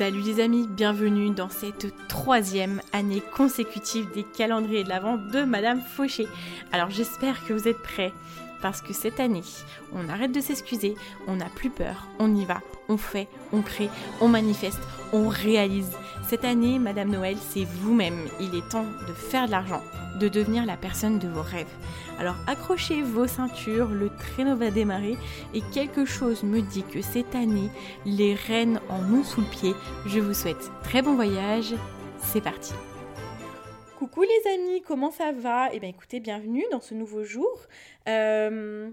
Salut les amis, bienvenue dans cette troisième année consécutive des calendriers de l'Avent de Madame Fauché. Alors j'espère que vous êtes prêts parce que cette année, on arrête de s'excuser, on n'a plus peur, on y va, on fait, on crée, on manifeste, on réalise. Cette année, Madame Noël, c'est vous-même. Il est temps de faire de l'argent, de devenir la personne de vos rêves. Alors accrochez vos ceintures, le traîneau va démarrer et quelque chose me dit que cette année, les reines en ont sous le pied. Je vous souhaite très bon voyage. C'est parti. Coucou les amis, comment ça va? Eh bien écoutez, bienvenue dans ce nouveau jour. Euh,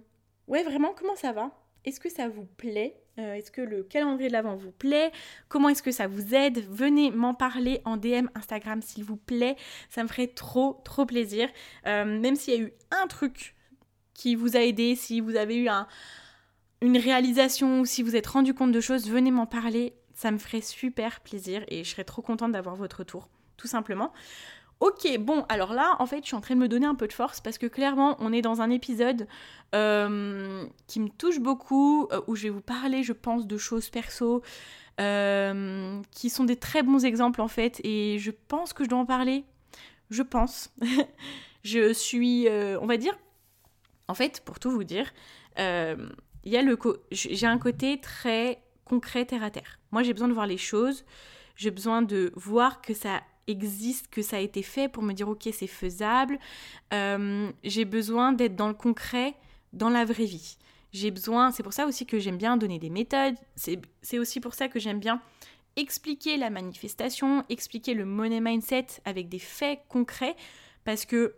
ouais, vraiment, comment ça va? Est-ce que ça vous plaît? Euh, Est-ce que le calendrier de l'Avent vous plaît? Comment est-ce que ça vous aide? Venez m'en parler en DM Instagram s'il vous plaît. Ça me ferait trop, trop plaisir. Euh, même s'il y a eu un truc qui vous a aidé, si vous avez eu un, une réalisation ou si vous êtes rendu compte de choses, venez m'en parler. Ça me ferait super plaisir et je serais trop contente d'avoir votre retour, tout simplement. Ok, bon, alors là, en fait, je suis en train de me donner un peu de force parce que clairement, on est dans un épisode euh, qui me touche beaucoup, euh, où je vais vous parler, je pense, de choses perso, euh, qui sont des très bons exemples en fait, et je pense que je dois en parler. Je pense. je suis, on va dire, en fait, pour tout vous dire, il j'ai un côté très concret terre à terre. Moi, j'ai besoin de voir les choses. J'ai besoin de voir que ça existe, que ça a été fait pour me dire ok c'est faisable. Euh, j'ai besoin d'être dans le concret, dans la vraie vie. J'ai besoin, c'est pour ça aussi que j'aime bien donner des méthodes, c'est aussi pour ça que j'aime bien expliquer la manifestation, expliquer le money mindset avec des faits concrets, parce que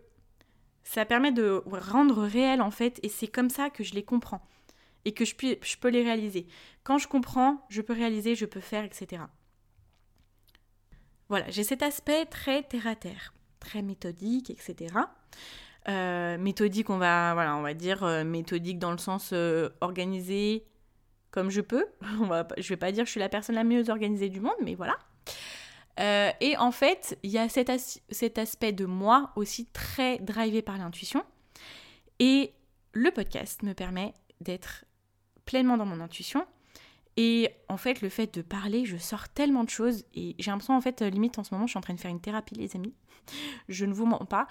ça permet de rendre réel en fait, et c'est comme ça que je les comprends, et que je, je peux les réaliser. Quand je comprends, je peux réaliser, je peux faire, etc. Voilà, j'ai cet aspect très terre-à-terre, très méthodique, etc. Euh, méthodique, on va, voilà, on va dire euh, méthodique dans le sens euh, organisé comme je peux. On va, je vais pas dire que je suis la personne la mieux organisée du monde, mais voilà. et en fait, il y a cet, cet aspect de moi aussi très drivé par l'intuition. Et le podcast me permet d'être pleinement dans mon intuition et en fait, le fait de parler, je sors tellement de choses et j'ai l'impression, en fait, limite en ce moment, je suis en train de faire une thérapie, les amis. je ne vous mens pas.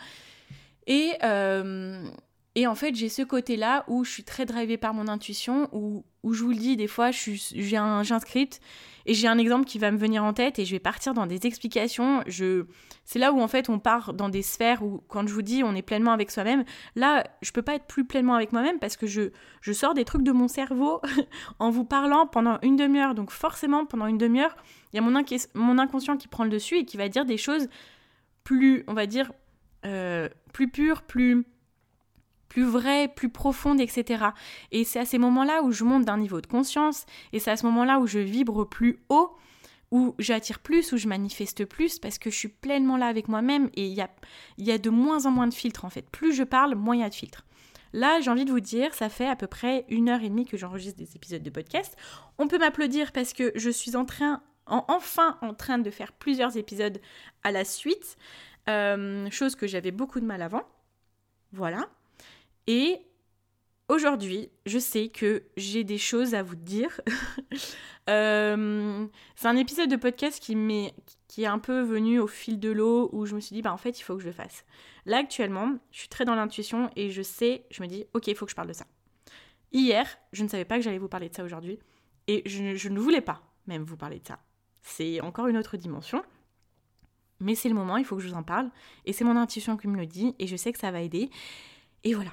Et, euh, et en fait, j'ai ce côté-là où je suis très drivée par mon intuition, où, où je vous le dis, des fois, j'ai un, script et j'ai un exemple qui va me venir en tête et je vais partir dans des explications. Je... C'est là où en fait on part dans des sphères où quand je vous dis on est pleinement avec soi-même, là je peux pas être plus pleinement avec moi-même parce que je, je sors des trucs de mon cerveau en vous parlant pendant une demi-heure. Donc forcément pendant une demi-heure, il y a mon, mon inconscient qui prend le dessus et qui va dire des choses plus, on va dire, euh, plus pures, plus plus vraie, plus profonde, etc. Et c'est à ces moments-là où je monte d'un niveau de conscience, et c'est à ce moment-là où je vibre plus haut, où j'attire plus, où je manifeste plus, parce que je suis pleinement là avec moi-même, et il y a, de moins en moins de filtres en fait. Plus je parle, moins il y a de filtres. Là, j'ai envie de vous dire, ça fait à peu près une heure et demie que j'enregistre des épisodes de podcast. On peut m'applaudir parce que je suis en train, enfin en train de faire plusieurs épisodes à la suite, euh, chose que j'avais beaucoup de mal avant. Voilà. Et aujourd'hui, je sais que j'ai des choses à vous dire. Euh, c'est un épisode de podcast qui, est un peu venu au fil de l'eau où je me suis dit, bah en fait, il faut que je le fasse. Là, actuellement, je suis très dans l'intuition et je sais, je me dis, ok, il faut que je parle de ça. Hier, je ne savais pas que j'allais vous parler de ça aujourd'hui et je, je ne voulais pas même vous parler de ça. C'est encore une autre dimension. Mais c'est le moment, il faut que je vous en parle. Et c'est mon intuition qui me le dit et je sais que ça va aider. Et voilà.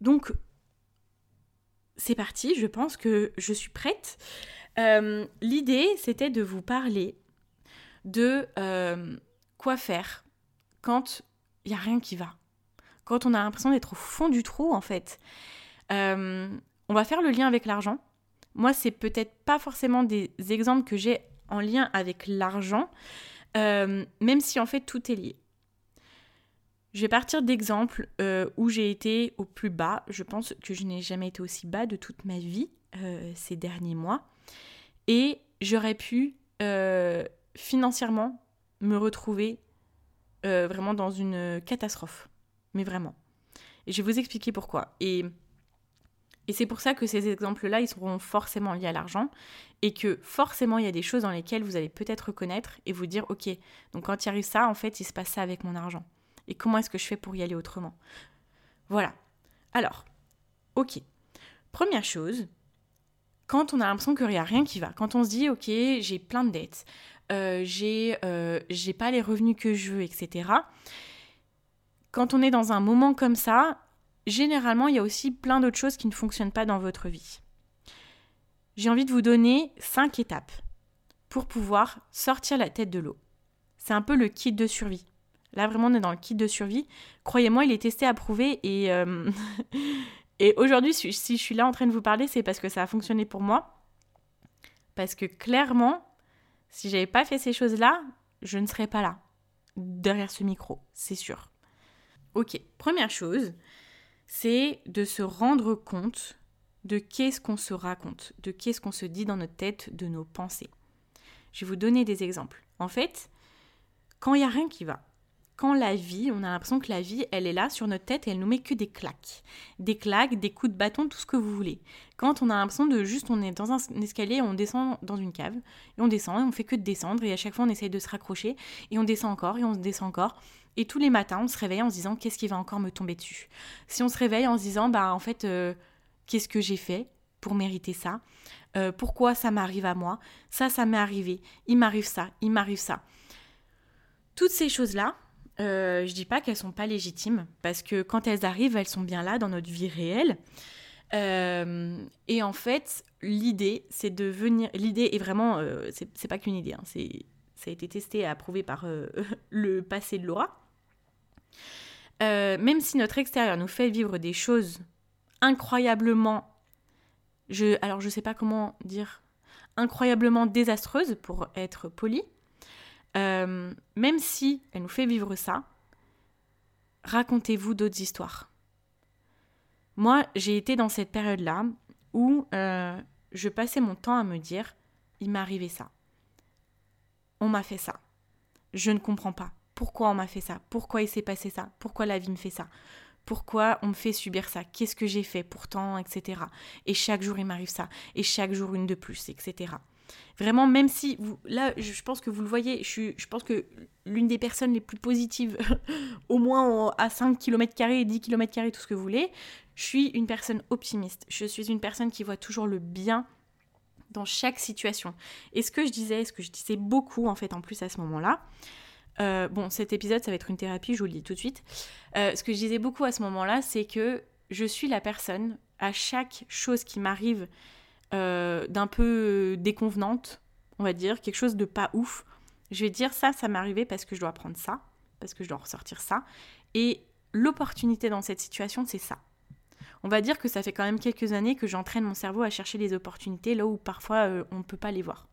Donc, c'est parti, je pense que je suis prête. Euh, l'idée, c'était de vous parler de euh, quoi faire quand il n'y a rien qui va. Quand on a l'impression d'être au fond du trou, en fait. Euh, on va faire le lien avec l'argent. Moi, c'est peut-être pas forcément des exemples que j'ai en lien avec l'argent, même si en fait tout est lié. Je vais partir d'exemples euh, où j'ai été au plus bas. Je pense que je n'ai jamais été aussi bas de toute ma vie euh, ces derniers mois. Et j'aurais pu financièrement me retrouver vraiment dans une catastrophe. Mais vraiment. Et je vais vous expliquer pourquoi. Et et c'est pour ça que ces exemples-là, ils seront forcément liés à l'argent et que forcément, il y a des choses dans lesquelles vous allez peut-être reconnaître et vous dire, ok, donc quand il arrive ça, en fait, il se passe avec mon argent. Et comment est-ce que je fais pour y aller autrement? Voilà. Alors, ok. Première chose, quand on a l'impression qu'il n'y a rien qui va, quand on se dit, ok, j'ai plein de dettes, euh, j'ai euh, pas les revenus que je veux, etc. Quand on est dans un moment comme ça, généralement, il y a aussi plein d'autres choses qui ne fonctionnent pas dans votre vie. J'ai envie de vous donner cinq étapes pour pouvoir sortir la tête de l'eau. C'est un peu le kit de survie. Là, vraiment, on est dans le kit de survie. Croyez-moi, il est testé, approuvé. Et, euh, et aujourd'hui, si je suis là en train de vous parler, c'est parce que ça a fonctionné pour moi. Parce que clairement, si j'avais pas fait ces choses-là, je ne serais pas là, derrière ce micro, c'est sûr. Ok, première chose, c'est de se rendre compte de qu'est-ce qu'on se raconte, de qu'est-ce qu'on se dit dans notre tête, de nos pensées. Je vais vous donner des exemples. En fait, quand il n'y a rien qui va, quand la vie, on a l'impression que la vie, elle est là sur notre tête et elle nous met que des claques. Des claques, des coups de bâton, tout ce que vous voulez. Quand on a l'impression de juste, on est dans un escalier, on descend dans une cave, et on descend, et on fait que de descendre, et à chaque fois on essaye de se raccrocher, et on descend encore, et on descend encore. Et tous les matins, on se réveille en se disant qu'est-ce qui va encore me tomber dessus? Si on se réveille en se disant, bah en fait, euh, qu'est-ce que j'ai fait pour mériter ça? Euh, Pourquoi ça m'arrive à moi? Ça, ça m'est arrivé. Il m'arrive ça, il m'arrive ça. Toutes ces choses-là, euh, je dis pas qu'elles sont pas légitimes, parce que quand elles arrivent, elles sont bien là dans notre vie réelle. Euh, et en fait, l'idée, c'est de venir. L'idée est vraiment. c'est pas qu'une idée, hein, ça a été testé et approuvé par le passé de Laura. Euh, même si notre extérieur nous fait vivre des choses incroyablement, je, alors je sais pas comment dire, incroyablement désastreuses pour être poli, euh, même si elle nous fait vivre ça, racontez-vous d'autres histoires. Moi, j'ai été dans cette période-là où euh, je passais mon temps à me dire, il m'est arrivé ça. On m'a fait ça. Je ne comprends pas pourquoi on m'a fait ça, pourquoi il s'est passé ça, pourquoi la vie me fait ça, pourquoi on me fait subir ça, qu'est-ce que j'ai fait pourtant, etc. Et chaque jour il m'arrive ça, et chaque jour une de plus, etc. Vraiment, même si, vous, là, je pense que vous le voyez, je, je pense que l'une des personnes les plus positives, au moins à 5 km, 10 km, tout ce que vous voulez, je suis une personne optimiste. Je suis une personne qui voit toujours le bien dans chaque situation. Et ce que je disais, ce que je disais beaucoup en fait en plus à ce moment-là, euh, bon, cet épisode, ça va être une thérapie, je vous le dis tout de suite. Euh, ce que je disais beaucoup à ce moment-là, c'est que je suis la personne, à chaque chose qui m'arrive euh, d'un peu déconvenante, on va dire, quelque chose de pas ouf, je vais dire ça, ça m'est arrivé parce que je dois apprendre ça, parce que je dois ressortir ça. Et l'opportunité dans cette situation, c'est ça. On va dire que ça fait quand même quelques années que j'entraîne mon cerveau à chercher les opportunités là où parfois on ne peut pas les voir.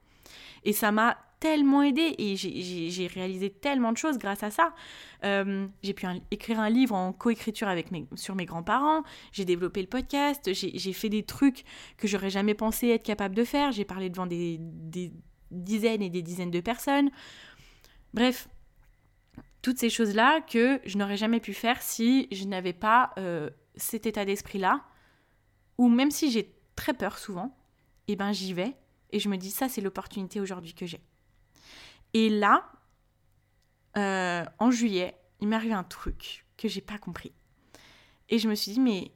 Et ça m'a tellement aidé et j'ai réalisé tellement de choses grâce à ça. Euh, j'ai pu écrire un livre en coécriture avec mes, sur mes grands-parents, j'ai développé le podcast, j'ai fait des trucs que j'aurais jamais pensé être capable de faire, j'ai parlé devant des, dizaines et des dizaines de personnes. Bref, toutes ces choses-là que je n'aurais jamais pu faire si je n'avais pas euh, cet état d'esprit-là, ou même si j'ai très peur souvent, et eh ben j'y vais et je me dis ça c'est l'opportunité aujourd'hui que j'ai. Et là, euh, en juillet, il m'est arrivé un truc que j'ai pas compris. Et je me suis dit, mais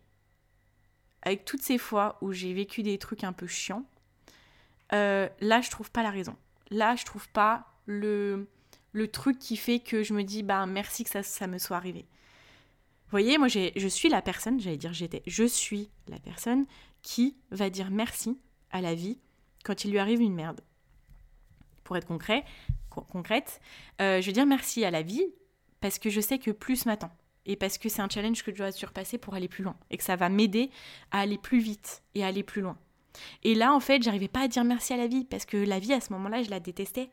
avec toutes ces fois où j'ai vécu des trucs un peu chiants, euh, là, je trouve pas la raison. Là, je trouve pas le, le truc qui fait que je me dis, bah merci que ça, ça me soit arrivé. Vous voyez, moi, je suis la personne, j'allais dire j'étais, je suis la personne qui va dire merci à la vie quand il lui arrive une merde. Pour être concret, concrète, euh, je veux dire merci à la vie parce que je sais que plus m'attend et parce que c'est un challenge que je dois surpasser pour aller plus loin et que ça va m'aider à aller plus vite et à aller plus loin. Et là, en fait, j'arrivais pas à dire merci à la vie parce que la vie, à ce moment-là, je la détestais.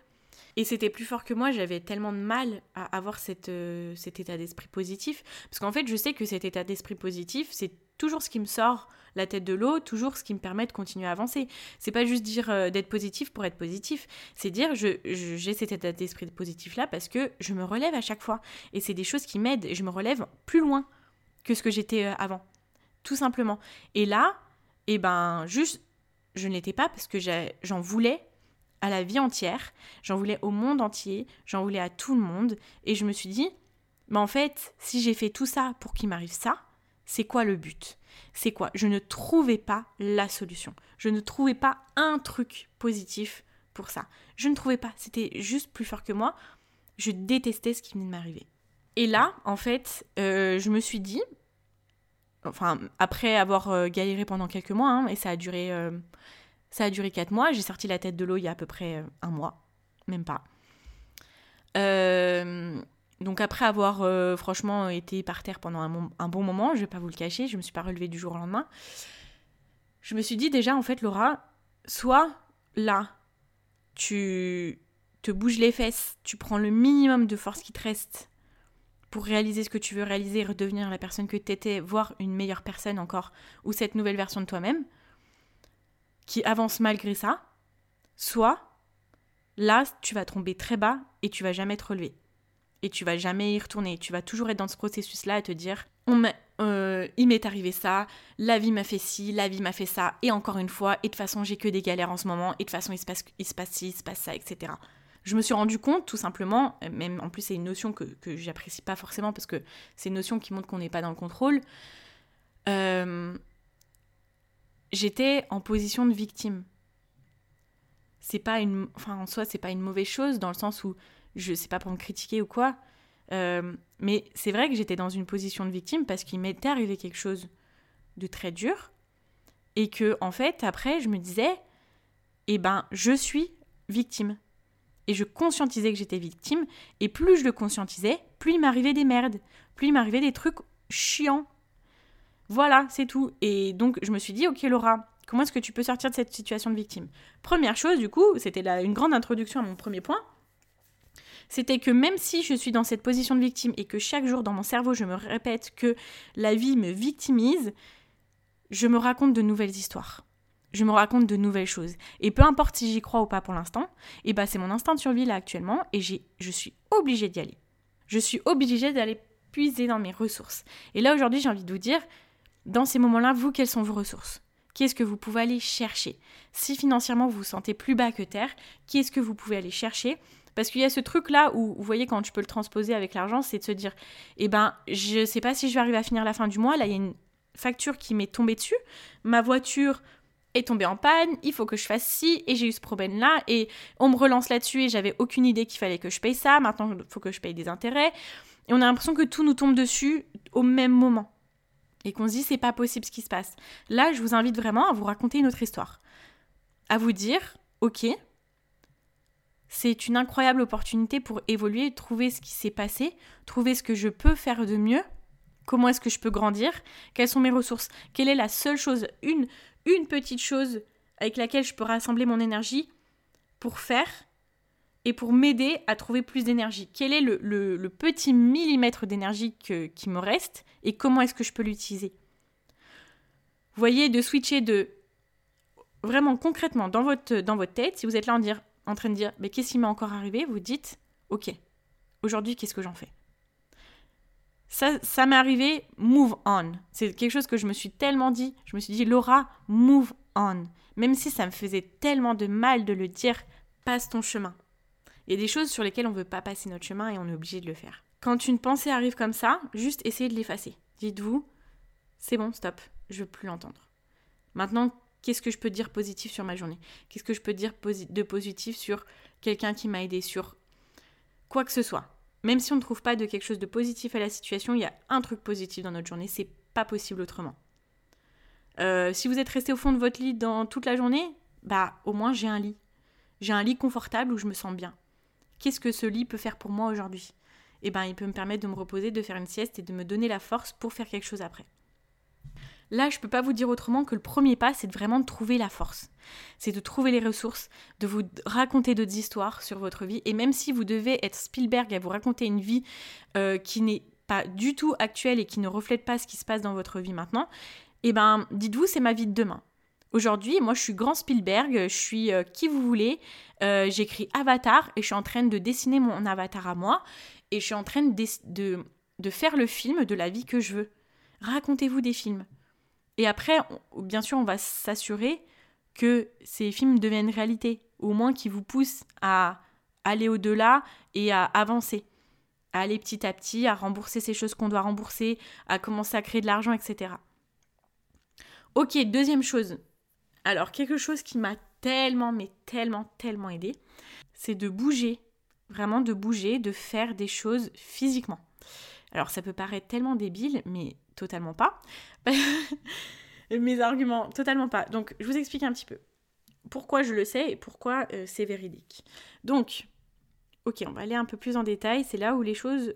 Et c'était plus fort que moi, j'avais tellement de mal à avoir euh, cet état d'esprit positif. Parce qu'en fait, je sais que cet état d'esprit positif, c'est toujours ce qui me sort la tête de l'eau, toujours ce qui me permet de continuer à avancer. C'est pas juste dire euh, d'être positif pour être positif, c'est dire je, j'ai cet état d'esprit positif là parce que je me relève à chaque fois. Et c'est des choses qui m'aident et je me relève plus loin que ce que j'étais euh, avant. Tout simplement. Et là, et eh ben, juste, je ne l'étais pas parce que j'en voulais à la vie entière, j'en voulais au monde entier, j'en voulais à tout le monde. Et je me suis dit, mais en fait, si j'ai fait tout ça pour qu'il m'arrive ça, c'est quoi le but? C'est quoi? Je ne trouvais pas la solution. Je ne trouvais pas un truc positif pour ça. Je ne trouvais pas. C'était juste plus fort que moi. Je détestais ce qui venait de m'arriver. Et là, en fait, euh, je me suis dit, enfin, après avoir euh, galéré pendant quelques mois, hein, et ça a duré, euh, ça a duré quatre mois, j'ai sorti la tête de l'eau il y a à peu près un mois, même pas. Donc après avoir franchement été par terre pendant un, bon moment, je vais pas vous le cacher, je me suis pas relevée du jour au lendemain. Je me suis dit déjà en fait Laura, soit là tu te bouges les fesses, tu prends le minimum de force qui te reste pour réaliser ce que tu veux réaliser redevenir la personne que tu étais, voire une meilleure personne encore, ou cette nouvelle version de toi-même, qui avance malgré ça, soit là, tu vas tomber très bas et tu vas jamais te relever. Et tu vas jamais y retourner. Tu vas toujours être dans ce processus-là à te dire on euh, il m'est arrivé ça, la vie m'a fait ci, la vie m'a fait ça, et encore une fois, et de toute façon, j'ai que des galères en ce moment, et de toute façon, il se passe, il se passe ci, il se passe ça, etc je me suis rendu compte tout simplement, même en plus c'est une notion que, que j'apprécie pas forcément parce que c'est une notion qui montre qu'on n'est pas dans le contrôle. Euh, j'étais en position de victime. C'est pas une, enfin en soi c'est pas une mauvaise chose dans le sens où je sais pas pour me critiquer ou quoi, euh, mais c'est vrai que j'étais dans une position de victime parce qu'il m'était arrivé quelque chose de très dur et que en fait après je me disais eh ben je suis victime et je conscientisais que j'étais victime, et plus je le conscientisais, plus il m'arrivait des merdes, plus il m'arrivait des trucs chiants. Voilà, c'est tout. Et donc je me suis dit, ok Laura, comment est-ce que tu peux sortir de cette situation de victime? Première chose, du coup, c'était une grande introduction à mon premier point, c'était que même si je suis dans cette position de victime et que chaque jour dans mon cerveau je me répète que la vie me victimise, je me raconte de nouvelles histoires je me raconte de nouvelles choses. Et peu importe si j'y crois ou pas pour l'instant, et bah c'est mon instinct de survie là actuellement et je suis obligée d'y aller. Je suis obligée d'aller puiser dans mes ressources. Et là aujourd'hui, j'ai envie de vous dire, dans ces moments-là, vous, quelles sont vos ressources? Qu'est-ce que vous pouvez aller chercher? Si financièrement vous vous sentez plus bas que terre, qu'est-ce que vous pouvez aller chercher? Parce qu'il y a ce truc-là où, vous voyez, quand tu peux le transposer avec l'argent, c'est de se dire, eh ben, je sais pas si je vais arriver à finir la fin du mois, là, il y a une facture qui m'est tombée dessus, ma voiture est tombé en panne, il faut que je fasse ci, et j'ai eu ce problème-là, et on me relance là-dessus, et j'avais aucune idée qu'il fallait que je paye ça, maintenant il faut que je paye des intérêts. Et on a l'impression que tout nous tombe dessus au même moment. Et qu'on se dit, c'est pas possible ce qui se passe. Là, je vous invite vraiment à vous raconter une autre histoire. À vous dire, ok, c'est une incroyable opportunité pour évoluer, trouver ce qui s'est passé, trouver ce que je peux faire de mieux, comment est-ce que je peux grandir, quelles sont mes ressources, quelle est la seule chose, une, une petite chose avec laquelle je peux rassembler mon énergie pour faire et pour m'aider à trouver plus d'énergie. Quel est le, petit millimètre d'énergie qui me reste et comment est-ce que je peux l'utiliser? Vous voyez, de switcher de vraiment concrètement dans votre, dans votre tête, si vous êtes là en, dire, en train de dire mais qu'est-ce qui m'est encore arrivé, vous dites ok, aujourd'hui qu'est-ce que j'en fais? Ça, ça m'est arrivé, move on. C'est quelque chose que je me suis tellement dit. Je me suis dit, Laura, move on. Même si ça me faisait tellement de mal de le dire, passe ton chemin. Il y a des choses sur lesquelles on ne veut pas passer notre chemin et on est obligé de le faire. Quand une pensée arrive comme ça, juste essayez de l'effacer. Dites-vous, c'est bon, stop, je veux plus l'entendre. Maintenant, qu'est-ce que je peux dire positif sur ma journée? Qu'est-ce que je peux dire de positif sur quelqu'un qui m'a aidé, sur quoi que ce soit? Même si on ne trouve pas de quelque chose de positif à la situation, il y a un truc positif dans notre journée, c'est pas possible autrement. Euh, si vous êtes resté au fond de votre lit dans toute la journée, bah au moins j'ai un lit. J'ai un lit confortable où je me sens bien. Qu'est-ce que ce lit peut faire pour moi aujourd'hui? Eh ben, il peut me permettre de me reposer, de faire une sieste et de me donner la force pour faire quelque chose après. Là, je peux pas vous dire autrement que le premier pas, c'est vraiment de trouver la force. C'est de trouver les ressources, de vous raconter d'autres histoires sur votre vie. Et même si vous devez être Spielberg à vous raconter une vie euh, qui n'est pas du tout actuelle et qui ne reflète pas ce qui se passe dans votre vie maintenant, eh ben, dites-vous, c'est ma vie de demain. Aujourd'hui, moi, je suis grand Spielberg, je suis euh, qui vous voulez. Euh, j'écris Avatar et je suis en train de dessiner mon avatar à moi et je suis en train de, de faire le film de la vie que je veux. Racontez-vous des films. Et après, bien sûr, on va s'assurer que ces films deviennent réalité, au moins qui vous poussent à aller au-delà et à avancer, à aller petit à petit, à rembourser ces choses qu'on doit rembourser, à commencer à créer de l'argent, etc. Ok, deuxième chose. Alors, quelque chose qui m'a tellement, mais tellement, tellement aidé, c'est de bouger, vraiment de bouger, de faire des choses physiquement. Alors, ça peut paraître tellement débile, mais totalement pas. Mes arguments, totalement pas. Donc, je vous explique un petit peu pourquoi je le sais et pourquoi euh, c'est véridique. Donc, ok, on va aller un peu plus en détail. C'est là où les choses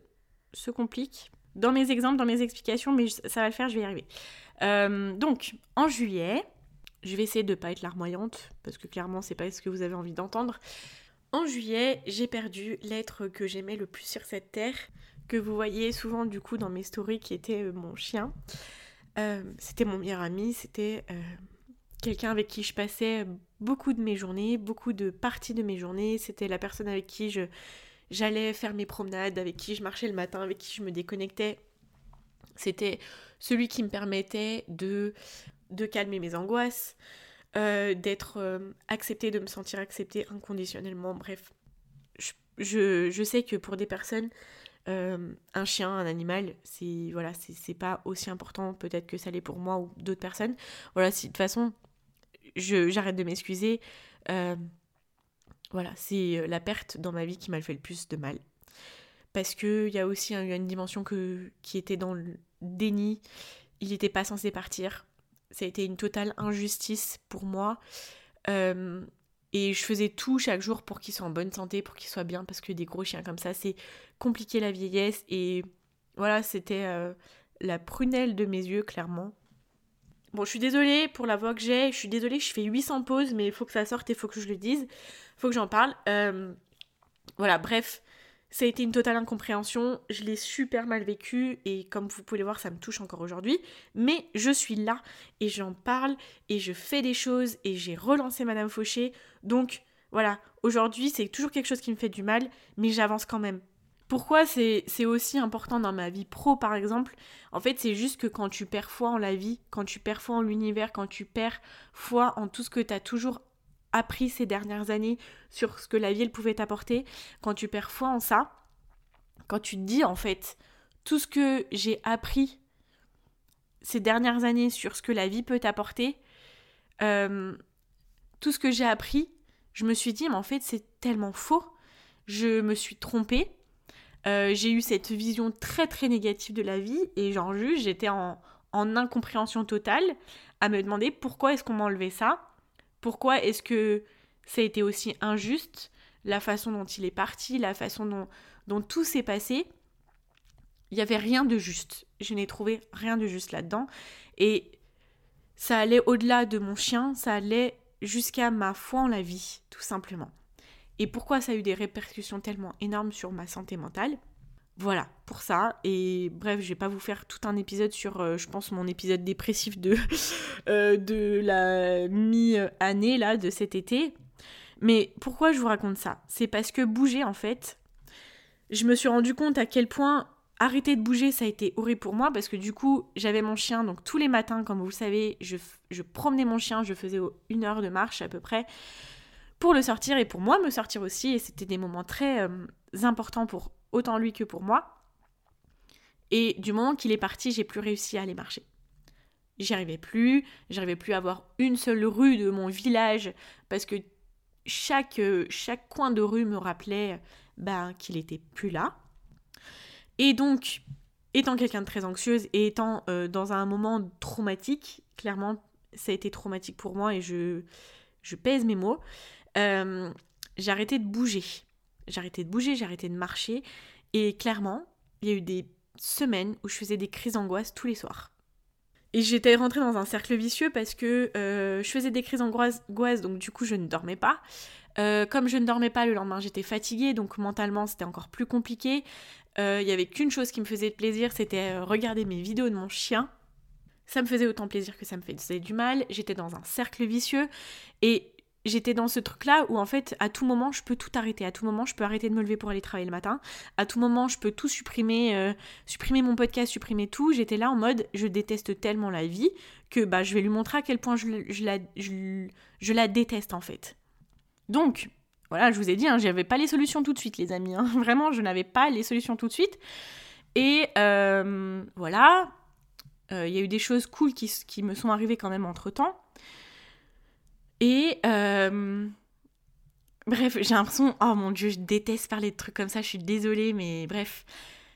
se compliquent. Dans mes exemples, dans mes explications, mais ça va le faire, je vais y arriver. Euh, donc, en juillet, je vais essayer de ne pas être larmoyante, parce que clairement, c'est pas ce que vous avez envie d'entendre. En juillet, j'ai perdu l'être que j'aimais le plus sur cette terre, que vous voyez souvent du coup dans mes stories qui était euh, mon chien. Euh, c'était mon meilleur ami, c'était euh, quelqu'un avec qui je passais beaucoup de mes journées, beaucoup de parties de mes journées. C'était la personne avec qui je j'allais faire mes promenades, avec qui je marchais le matin, avec qui je me déconnectais. C'était celui qui me permettait de, de calmer mes angoisses, d'être acceptée, de me sentir acceptée inconditionnellement. Bref, je, je, sais que pour des personnes, euh, un chien, un animal, c'est voilà, c'est pas aussi important peut-être que ça l'est pour moi ou d'autres personnes. Voilà, si de toute façon, j'arrête de m'excuser. Euh, voilà, c'est euh, la perte dans ma vie qui m'a fait le plus de mal. Parce qu'il y a aussi une dimension que, qui était dans le déni. Il n'était pas censé partir. Ça a été une totale injustice pour moi. Et je faisais tout chaque jour pour qu'il soit en bonne santé, pour qu'il soit bien, parce que des gros chiens comme ça, c'est compliqué la vieillesse. Et voilà, c'était euh, la prunelle de mes yeux, clairement. Bon, je suis désolée pour la voix que j'ai, je suis désolée, je fais 800 pauses, mais il faut que ça sorte et il faut que je le dise, il faut que j'en parle. Euh, voilà, bref, ça a été une totale incompréhension, je l'ai super mal vécu et comme vous pouvez le voir, ça me touche encore aujourd'hui. Mais je suis là et j'en parle et je fais des choses et j'ai relancé Madame Fauché. Donc voilà, aujourd'hui c'est toujours quelque chose qui me fait du mal, mais j'avance quand même. Pourquoi c'est aussi important dans ma vie pro par exemple? En fait c'est juste que quand tu perds foi en la vie, quand tu perds foi en l'univers, quand tu perds foi en tout ce que tu as toujours appris ces dernières années sur ce que la vie elle pouvait t'apporter, quand tu perds foi en ça, quand tu te dis en fait tout ce que j'ai appris ces dernières années sur ce que la vie peut t'apporter, euh, tout ce que j'ai appris, je me suis dit mais en fait c'est tellement faux, je me suis trompée, euh, j'ai eu cette vision très très négative de la vie et j'en juge, j'étais en, en incompréhension totale à me demander pourquoi est-ce qu'on m'a enlevé ça pourquoi est-ce que ça a été aussi injuste La façon dont il est parti, la façon dont, tout s'est passé, il n'y avait rien de juste. Je n'ai trouvé rien de juste là-dedans. Et ça allait au-delà de mon chien, ça allait jusqu'à ma foi en la vie, tout simplement. Et pourquoi ça a eu des répercussions tellement énormes sur ma santé mentale? Voilà, pour ça. Et bref, je vais pas vous faire tout un épisode sur, euh, je pense, mon épisode dépressif de, euh, de la mi-année, là, de cet été. Mais pourquoi je vous raconte ça? C'est parce que bouger, en fait, je me suis rendu compte à quel point arrêter de bouger, ça a été horrible pour moi, parce que du coup, j'avais mon chien, donc tous les matins, comme vous le savez, je, promenais mon chien, je faisais une heure de marche à peu près pour le sortir et pour moi me sortir aussi. Et c'était des moments très euh, importants pour autant lui que pour moi. Et du moment qu'il est parti, j'ai plus réussi à aller marcher. J'y arrivais plus, j'arrivais plus à avoir une seule rue de mon village parce que chaque, chaque coin de rue me rappelait ben, qu'il était plus là. Et donc, étant quelqu'un de très anxieuse et étant euh, dans un moment traumatique, clairement, ça a été traumatique pour moi et je, je pèse mes mots, euh, j'ai arrêté de bouger. Arrêté de bouger, arrêté de marcher. Et clairement, il y a eu des semaines où je faisais des crises d'angoisse tous les soirs. Et j'étais rentrée dans un cercle vicieux parce que euh, je faisais des crises angoisses, donc du coup je ne dormais pas. Euh, comme je ne dormais pas le lendemain, j'étais fatiguée, donc mentalement c'était encore plus compliqué. Il n'y avait qu'une chose qui me faisait plaisir, c'était regarder mes vidéos de mon chien. Ça me faisait autant plaisir que ça me faisait du mal. J'étais dans un cercle vicieux et j'étais dans ce truc-là où en fait, à tout moment, je peux tout arrêter. À tout moment, je peux arrêter de me lever pour aller travailler le matin. À tout moment, je peux tout supprimer, euh, supprimer mon podcast, supprimer tout. J'étais là en mode, je déteste tellement la vie que bah, je vais lui montrer à quel point je, la, je, la déteste en fait. Donc, voilà, je vous ai dit, hein, j'avais pas les solutions tout de suite, les amis. Hein. Vraiment, je n'avais pas les solutions tout de suite. Et euh, voilà, euh, il y a eu des choses cool qui, qui me sont arrivées quand même entre temps. Et euh, bref, j'ai l'impression, oh mon dieu, je déteste parler de trucs comme ça, je suis désolée, mais bref.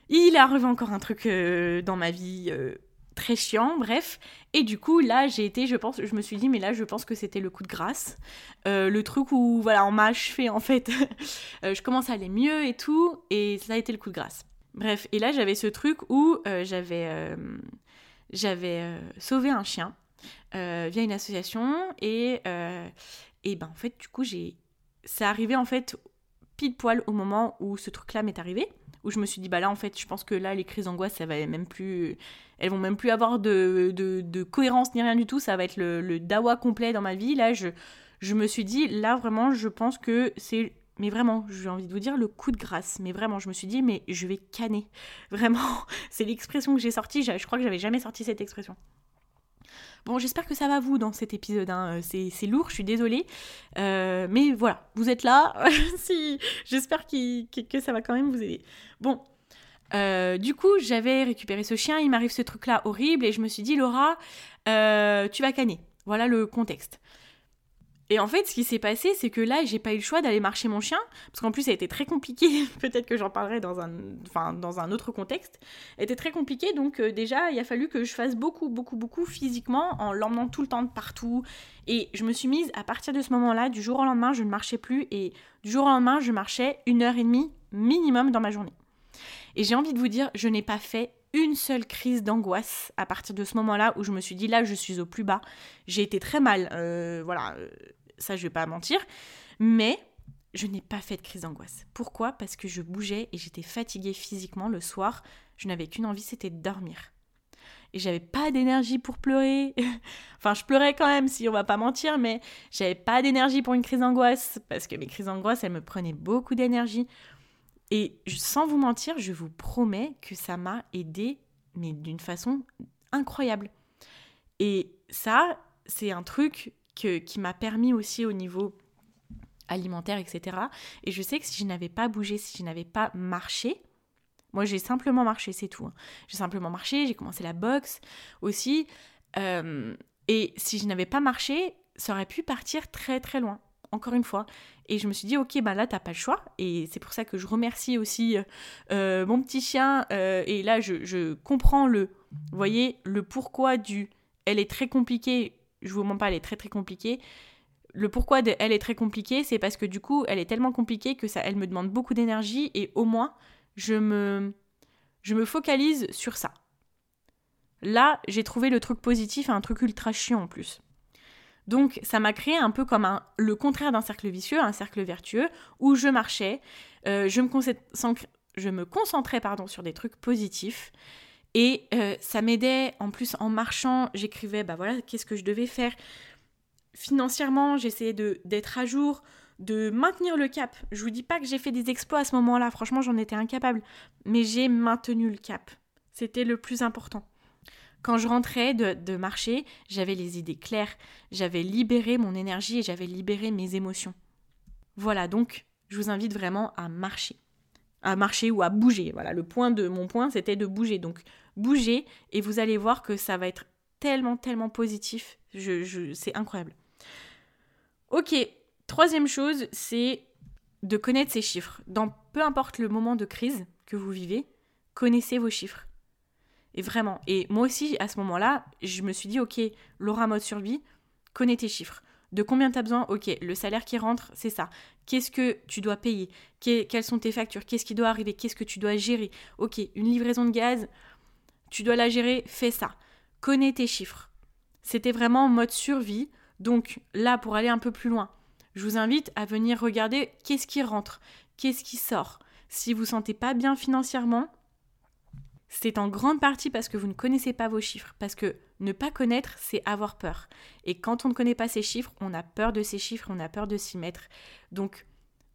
Il est arrivé encore un truc euh, dans ma vie euh, très chiant, bref. Et du coup, là, j'ai été, je pense, je me suis dit, mais là, je pense que c'était le coup de grâce. le truc où, voilà, on m'a achevé, en fait. je commence à aller mieux et tout, et ça a été le coup de grâce. Bref, et là, j'avais ce truc où j'avais sauvé un chien euh, via une association et, euh, et ben en fait du coup j'ai c'est arrivé en fait pile poil au moment où ce truc là m'est arrivé où je me suis dit bah là en fait je pense que là les crises d'angoisse ça va même plus elles vont même plus avoir de, de, cohérence ni rien du tout ça va être le, le, dawa complet dans ma vie là je je me suis dit là vraiment je pense que c'est mais vraiment, j'ai envie de vous dire le coup de grâce. Mais vraiment, je me suis dit, mais je vais canner. Vraiment, c'est l'expression que j'ai sortie. Je crois que j'avais jamais sorti cette expression. Bon, j'espère que ça va vous dans cet épisode. Hein. C'est lourd, je suis désolée. Euh, mais voilà, vous êtes là. si, j'espère que ça va quand même vous aider. Bon, euh, du coup, j'avais récupéré ce chien, il m'arrive ce truc-là horrible et je me suis dit, Laura, euh, tu vas canner. Voilà le contexte. Et en fait, ce qui s'est passé, c'est que là, j'ai pas eu le choix d'aller marcher mon chien, parce qu'en plus, ça a été très compliqué. Peut-être que j'en parlerai dans un, enfin, dans un autre contexte. Été très compliqué, donc euh, déjà, il a fallu que je fasse beaucoup, beaucoup, beaucoup physiquement, en l'emmenant tout le temps de partout. Et je me suis mise, à partir de ce moment-là, du jour au lendemain, je ne marchais plus, et du jour au lendemain, je marchais une heure et demie minimum dans ma journée. Et j'ai envie de vous dire, je n'ai pas fait une seule crise d'angoisse à partir de ce moment-là où je me suis dit là je suis au plus bas. J'ai été très mal, euh, voilà, euh, ça je vais pas mentir, mais je n'ai pas fait de crise d'angoisse. Pourquoi? Parce que je bougeais et j'étais fatiguée physiquement le soir. Je n'avais qu'une envie, c'était de dormir. Et j'avais pas d'énergie pour pleurer. enfin, je pleurais quand même, si on va pas mentir, mais j'avais pas d'énergie pour une crise d'angoisse parce que mes crises d'angoisse, elles me prenaient beaucoup d'énergie. Et sans vous mentir, je vous promets que ça m'a aidé, mais d'une façon incroyable. Et ça, c'est un truc qui m'a permis aussi au niveau alimentaire, etc. Et je sais que si je n'avais pas bougé, si je n'avais pas marché, moi j'ai simplement marché, c'est tout. Hein. J'ai simplement marché, j'ai commencé la boxe aussi. Euh, et si je n'avais pas marché, ça aurait pu partir très très loin encore une fois. Et je me suis dit, ok, bah là, t'as pas le choix. Et c'est pour ça que je remercie aussi euh, euh, mon petit chien. Euh, et là, je, comprends le, voyez, le pourquoi du. Elle est très compliquée. Je vous mens pas, elle est très très compliquée. Le pourquoi de elle est très compliquée, c'est parce que du coup, elle est tellement compliquée que ça, elle me demande beaucoup d'énergie. Et au moins, je me, je me focalise sur ça. Là, j'ai trouvé le truc positif un truc ultra chiant en plus. Donc ça m'a créé un peu comme un, le contraire d'un cercle vicieux, un cercle vertueux, où je marchais, euh, je, me concentrais pardon, sur des trucs positifs. Et euh, ça m'aidait, en plus en marchant, j'écrivais, bah voilà, qu'est-ce que je devais faire. Financièrement, j'essayais d'être à jour, de maintenir le cap. Je vous dis pas que j'ai fait des exploits à ce moment-là, franchement j'en étais incapable, mais j'ai maintenu le cap. C'était le plus important. Quand je rentrais de, marcher, j'avais les idées claires, j'avais libéré mon énergie et j'avais libéré mes émotions. Voilà, donc je vous invite vraiment à marcher. À marcher ou à bouger. Voilà, le point de mon point, c'était de bouger. Donc bouger et vous allez voir que ça va être tellement, tellement positif. C'est incroyable. Ok, troisième chose, c'est de connaître ces chiffres. Dans peu importe le moment de crise que vous vivez, connaissez vos chiffres. Et vraiment. Et moi aussi, à ce moment-là, je me suis dit, ok, Laura mode survie, connais tes chiffres. De combien tu as besoin? Ok, le salaire qui rentre, c'est ça. Qu'est-ce que tu dois payer? Quelles sont tes factures? Qu'est-ce qui doit arriver? Qu'est-ce que tu dois gérer? Ok, une livraison de gaz, tu dois la gérer, fais ça. connais tes chiffres. C'était vraiment en mode survie. Donc là, pour aller un peu plus loin, je vous invite à venir regarder qu'est-ce qui rentre, qu'est-ce qui sort. Si vous ne sentez pas bien financièrement, c'est en grande partie parce que vous ne connaissez pas vos chiffres, parce que ne pas connaître, c'est avoir peur. Et quand on ne connaît pas ces chiffres, on a peur de ces chiffres, on a peur de s'y mettre. Donc,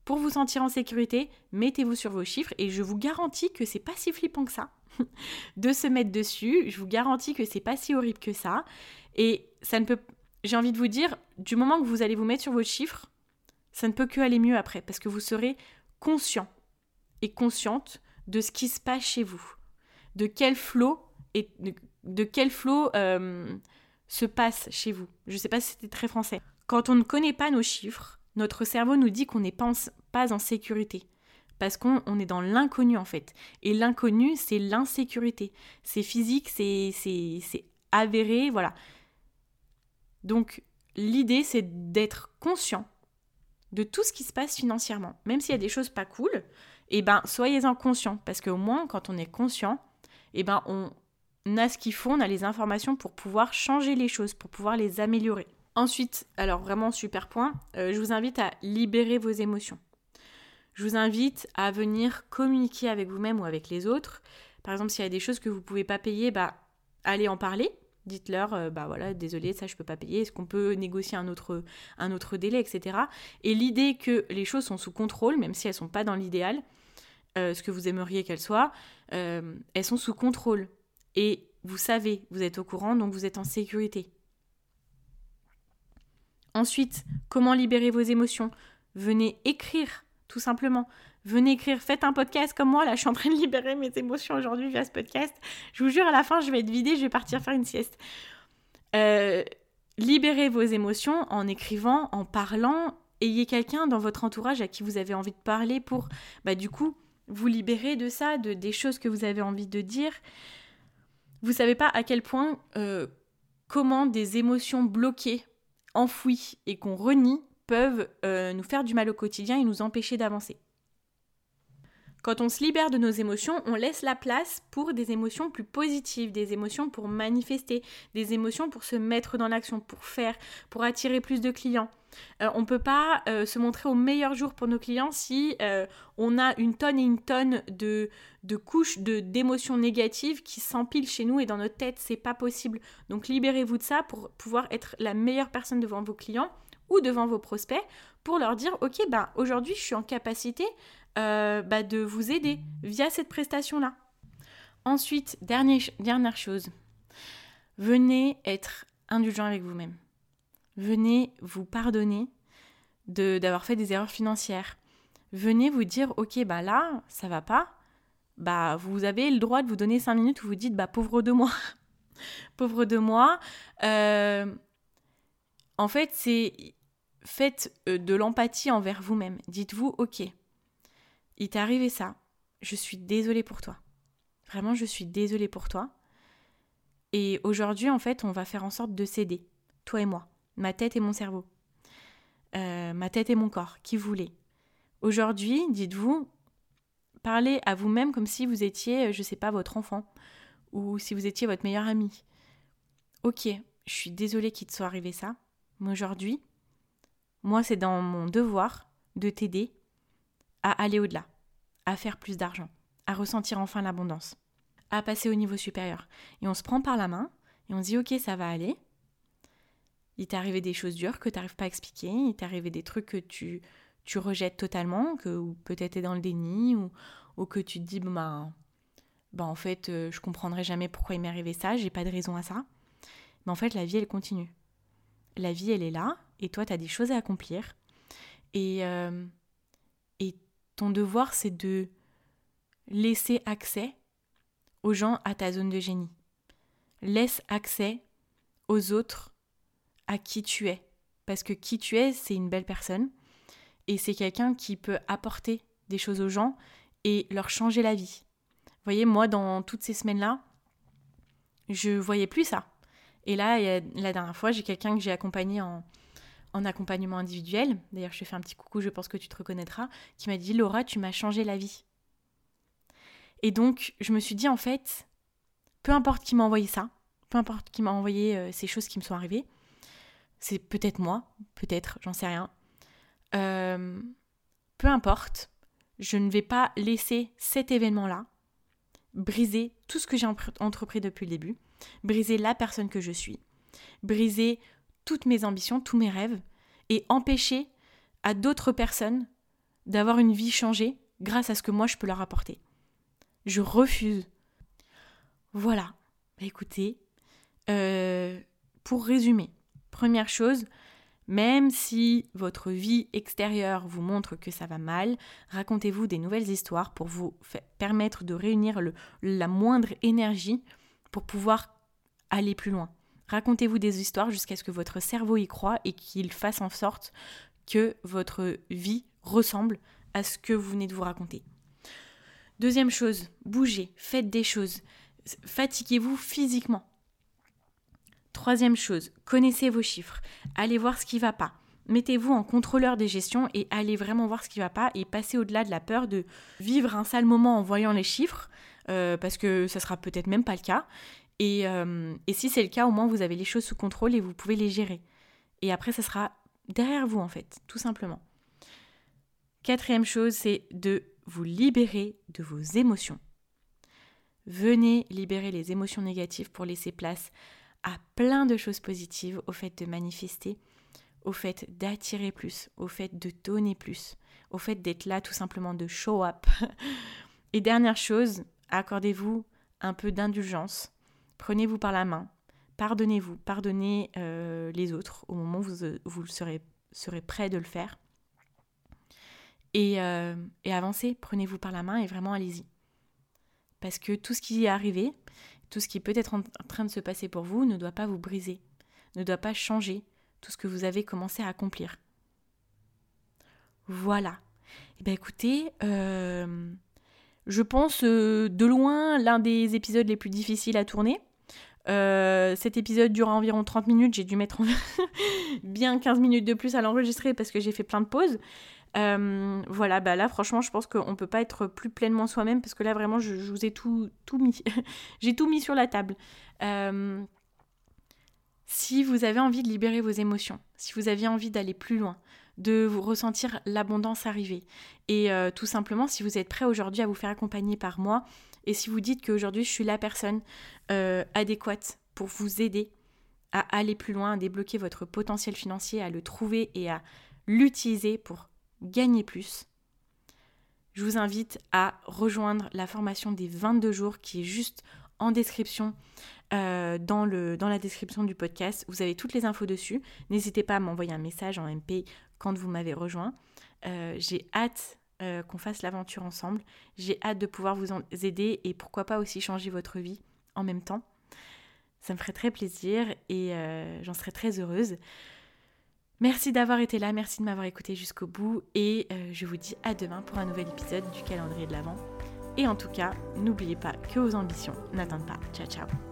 pour vous sentir en sécurité, mettez-vous sur vos chiffres et je vous garantis que c'est pas si flippant que ça de se mettre dessus. Je vous garantis que c'est pas si horrible que ça. Et ça ne peut, j'ai envie de vous dire, du moment que vous allez vous mettre sur vos chiffres, ça ne peut que aller mieux après parce que vous serez conscient et consciente de ce qui se passe chez vous de quel flot et de, quel flot euh, se passe chez vous. Je ne sais pas si c'était très français. Quand on ne connaît pas nos chiffres, notre cerveau nous dit qu'on n'est pas, pas en sécurité. Parce qu'on est dans l'inconnu en fait. Et l'inconnu, c'est l'insécurité. C'est physique, c'est avéré, voilà. Donc l'idée, c'est d'être conscient de tout ce qui se passe financièrement. Même s'il y a des choses pas cool, eh ben, soyez-en conscient. Parce qu'au moins, quand on est conscient, eh ben on a ce qu'il faut, on a les informations pour pouvoir changer les choses, pour pouvoir les améliorer. Ensuite, alors vraiment super point, euh, je vous invite à libérer vos émotions. Je vous invite à venir communiquer avec vous-même ou avec les autres. Par exemple, s'il y a des choses que vous ne pouvez pas payer, bah allez en parler. Dites-leur, euh, bah voilà, désolé, ça je peux pas payer. Est-ce qu'on peut négocier un autre, un autre délai, etc. Et l'idée que les choses sont sous contrôle, même si elles sont pas dans l'idéal, euh, ce que vous aimeriez qu'elles soient, euh, elles sont sous contrôle. Et vous savez, vous êtes au courant, donc vous êtes en sécurité. Ensuite, comment libérer vos émotions? Venez écrire, tout simplement. Venez écrire, faites un podcast comme moi, là je suis en train de libérer mes émotions aujourd'hui via ce podcast. Je vous jure, à la fin, je vais être vidée, je vais partir faire une sieste. Euh, libérez vos émotions en écrivant, en parlant. Ayez quelqu'un dans votre entourage à qui vous avez envie de parler pour, bah, du coup, vous libérer de ça, de des choses que vous avez envie de dire. Vous savez pas à quel point euh, comment des émotions bloquées, enfouies et qu'on renie peuvent euh, nous faire du mal au quotidien et nous empêcher d'avancer. Quand on se libère de nos émotions, on laisse la place pour des émotions plus positives, des émotions pour manifester, des émotions pour se mettre dans l'action, pour faire, pour attirer plus de clients. Euh, on ne peut pas euh, se montrer au meilleur jour pour nos clients si euh, on a une tonne et une tonne de, de couches de, d'émotions négatives qui s'empilent chez nous et dans notre tête. C'est pas possible. Donc libérez-vous de ça pour pouvoir être la meilleure personne devant vos clients ou devant vos prospects pour leur dire ok ben aujourd'hui je suis en capacité bah, de vous aider via cette prestation là. Ensuite dernière, dernière chose, venez être indulgent avec vous-même venez vous pardonner d'avoir fait des erreurs financières. Venez vous dire, ok, bah là, ça va pas. Bah, vous avez le droit de vous donner cinq minutes où vous dites, bah, pauvre de moi. pauvre de moi. Euh, en fait, c'est faites euh, de l'empathie envers vous-même. Dites-vous, ok, il t'est arrivé ça. Je suis désolée pour toi. Vraiment, je suis désolée pour toi. Et aujourd'hui, en fait, on va faire en sorte de s'aider, toi et moi ma tête et mon cerveau, euh, ma tête et mon corps, qui voulait. Aujourd'hui, dites-vous, parlez à vous-même comme si vous étiez, je sais pas, votre enfant, ou si vous étiez votre meilleur ami. Ok, je suis désolée qu'il te soit arrivé ça, mais aujourd'hui, moi, c'est dans mon devoir de t'aider à aller au-delà, à faire plus d'argent, à ressentir enfin l'abondance, à passer au niveau supérieur. Et on se prend par la main et on se dit, ok, ça va aller, il t'est arrivé des choses dures que tu n'arrives pas à expliquer, il t'est arrivé des trucs que tu, tu rejettes totalement, que peut-être tu es dans le déni, ou, ou que tu te dis, bah, bah en fait, euh, je comprendrai jamais pourquoi il m'est arrivé ça, j'ai pas de raison à ça. Mais en fait, la vie, elle continue. La vie, elle est là, et toi, tu as des choses à accomplir. Et, euh, ton devoir, c'est de laisser accès aux gens à ta zone de génie. Laisse accès aux autres à qui tu es. Parce que qui tu es, c'est une belle personne. Et c'est quelqu'un qui peut apporter des choses aux gens et leur changer la vie. Vous voyez, moi, dans toutes ces semaines-là, je voyais plus ça. Et là, la dernière fois, j'ai quelqu'un que j'ai accompagné en, en accompagnement individuel. D'ailleurs, je te fais un petit coucou, je pense que tu te reconnaîtras, qui m'a dit Laura, tu m'as changé la vie. Et donc, je me suis dit, en fait, peu importe qui m'a envoyé ça, peu importe qui m'a envoyé euh, ces choses qui me sont arrivées. C'est peut-être moi, peut-être, j'en sais rien. Euh, peu importe, je ne vais pas laisser cet événement-là briser tout ce que j'ai entrepris depuis le début, briser la personne que je suis, briser toutes mes ambitions, tous mes rêves, et empêcher à d'autres personnes d'avoir une vie changée grâce à ce que moi je peux leur apporter. Je refuse. Voilà. Bah, écoutez, euh, pour résumer, première chose, même si votre vie extérieure vous montre que ça va mal, racontez-vous des nouvelles histoires pour vous permettre de réunir la moindre énergie pour pouvoir aller plus loin. Racontez-vous des histoires jusqu'à ce que votre cerveau y croit et qu'il fasse en sorte que votre vie ressemble à ce que vous venez de vous raconter. Deuxième chose, bougez, faites des choses, fatiguez-vous physiquement. Troisième chose, connaissez vos chiffres, allez voir ce qui ne va pas. Mettez-vous en contrôleur des gestions et allez vraiment voir ce qui ne va pas et passez au-delà de la peur de vivre un sale moment en voyant les chiffres, euh, parce que ça sera peut-être même pas le cas. Et, euh, et si c'est le cas, au moins vous avez les choses sous contrôle et vous pouvez les gérer. Et après, ça sera derrière vous en fait, tout simplement. Quatrième chose, c'est de vous libérer de vos émotions. Venez libérer les émotions négatives pour laisser place à plein de choses positives, au fait de manifester, au fait d'attirer plus, au fait de donner plus, au fait d'être là tout simplement, de show up. Et dernière chose, accordez-vous un peu d'indulgence, prenez-vous par la main, pardonnez-vous, pardonnez euh, les autres au moment où vous, vous serez, serez prêt de le faire. Et, euh, et avancez, prenez-vous par la main et vraiment allez-y. Parce que tout ce qui est arrivé, tout ce qui peut être en train de se passer pour vous ne doit pas vous briser, ne doit pas changer tout ce que vous avez commencé à accomplir. Voilà. Eh bien écoutez, euh, je pense de loin l'un des épisodes les plus difficiles à tourner. Euh, cet épisode dure environ 30 minutes, j'ai dû mettre bien 15 minutes de plus à l'enregistrer parce que j'ai fait plein de pauses. Euh, voilà, bah là franchement je pense qu'on ne peut pas être plus pleinement soi-même parce que là vraiment je, vous ai tout, tout mis. J'ai tout mis sur la table. Euh, si vous avez envie de libérer vos émotions, si vous avez envie d'aller plus loin, de ressentir l'abondance arriver, et tout simplement si vous êtes prêt aujourd'hui à vous faire accompagner par moi, et si vous dites qu'aujourd'hui je suis la personne adéquate pour vous aider à aller plus loin, à débloquer votre potentiel financier, à le trouver et à l'utiliser pour gagner plus, je vous invite à rejoindre la formation des 22 jours qui est juste en description euh, dans, le, dans la description du podcast. Vous avez toutes les infos dessus. N'hésitez pas à m'envoyer un message en MP quand vous m'avez rejoint. Euh, j'ai hâte euh, qu'on fasse l'aventure ensemble. J'ai hâte de pouvoir vous aider et pourquoi pas aussi changer votre vie en même temps. Ça me ferait très plaisir et j'en serais très heureuse. Merci d'avoir été là, merci de m'avoir écouté jusqu'au bout et euh, je vous dis à demain pour un nouvel épisode du calendrier de l'Avent. Et en tout cas, n'oubliez pas que vos ambitions n'attendent pas. Ciao ciao